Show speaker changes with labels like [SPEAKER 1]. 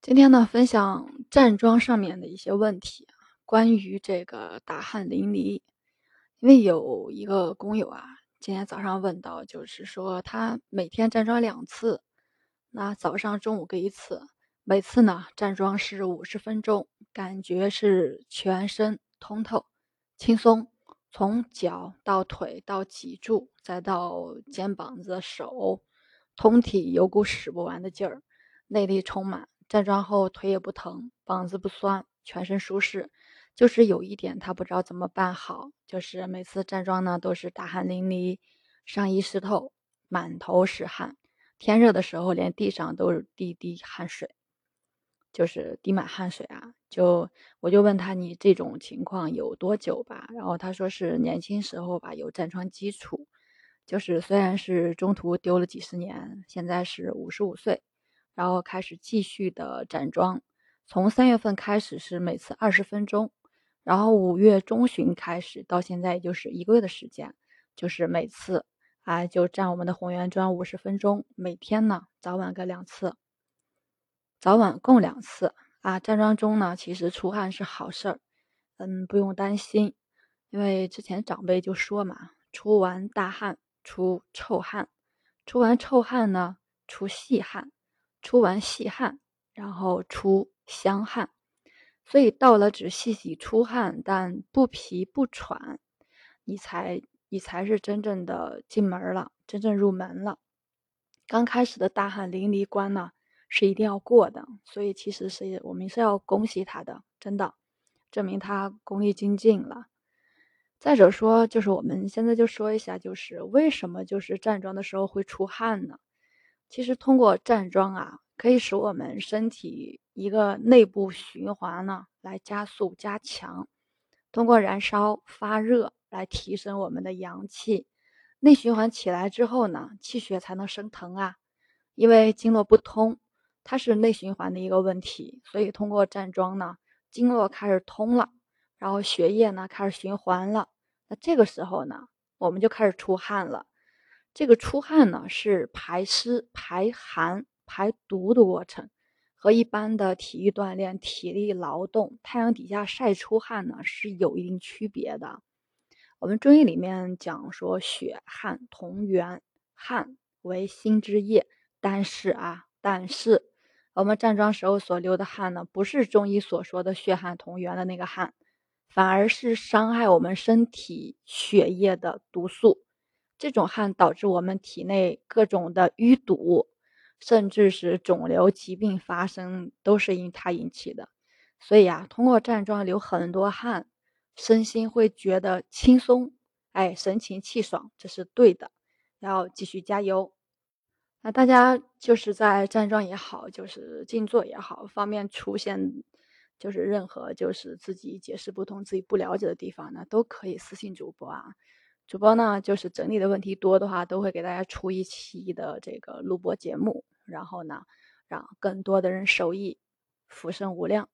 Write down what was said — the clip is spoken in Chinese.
[SPEAKER 1] 今天呢，分享站桩上面的一些问题，关于这个大汗淋漓。因为有一个工友啊，今天早上问到，就是说他每天站桩两次，那早上、中午各一次，每次呢站桩是五十分钟，感觉是全身通透、轻松，从脚到腿到脊柱，再到肩膀子、手，通体有股使不完的劲儿，内力充满。站桩后腿也不疼，膀子不酸，全身舒适。就是有一点他不知道怎么办好，就是每次站桩呢都是大汗淋漓，上衣湿透，满头是汗。天热的时候连地上都是滴滴汗水，就是滴满汗水啊。就我就问他你这种情况有多久吧？然后他说是年轻时候吧有站桩基础，就是虽然是中途丢了几十年，现在是五十五岁。然后开始继续的站桩，从三月份开始是每次二十分钟，然后五月中旬开始到现在也就是一个月的时间，就是每次啊就站我们的红圆桩五十分钟，每天呢早晚各两次，早晚共两次啊。站桩中呢其实出汗是好事儿，嗯不用担心，因为之前长辈就说嘛，出完大汗出臭汗，出完臭汗呢出细汗。出完细汗，然后出香汗，所以到了只细细出汗，但不疲不喘，你才你才是真正的进门了，真正入门了。刚开始的大汗淋漓关呢，是一定要过的，所以其实是我们是要恭喜他的，真的，证明他功力精进了。再者说，就是我们现在就说一下，就是为什么就是站桩的时候会出汗呢？其实通过站桩啊，可以使我们身体一个内部循环呢来加速加强，通过燃烧发热来提升我们的阳气，内循环起来之后呢，气血才能升腾啊。因为经络不通，它是内循环的一个问题，所以通过站桩呢，经络开始通了，然后血液呢开始循环了，那这个时候呢，我们就开始出汗了。这个出汗呢，是排湿、排寒、排毒的过程，和一般的体育锻炼、体力劳动、太阳底下晒出汗呢是有一定区别的。我们中医里面讲说，血汗同源，汗为心之液。但是啊，但是我们站桩时候所流的汗呢，不是中医所说的血汗同源的那个汗，反而是伤害我们身体血液的毒素。这种汗导致我们体内各种的淤堵，甚至是肿瘤疾病发生，都是因它引起的。所以啊，通过站桩流很多汗，身心会觉得轻松，哎，神清气爽，这是对的。要继续加油。那大家就是在站桩也好，就是静坐也好，方面出现就是任何就是自己解释不通、自己不了解的地方呢，都可以私信主播啊。主播呢，就是整理的问题多的话，都会给大家出一期的这个录播节目，然后呢，让更多的人受益，福生无量。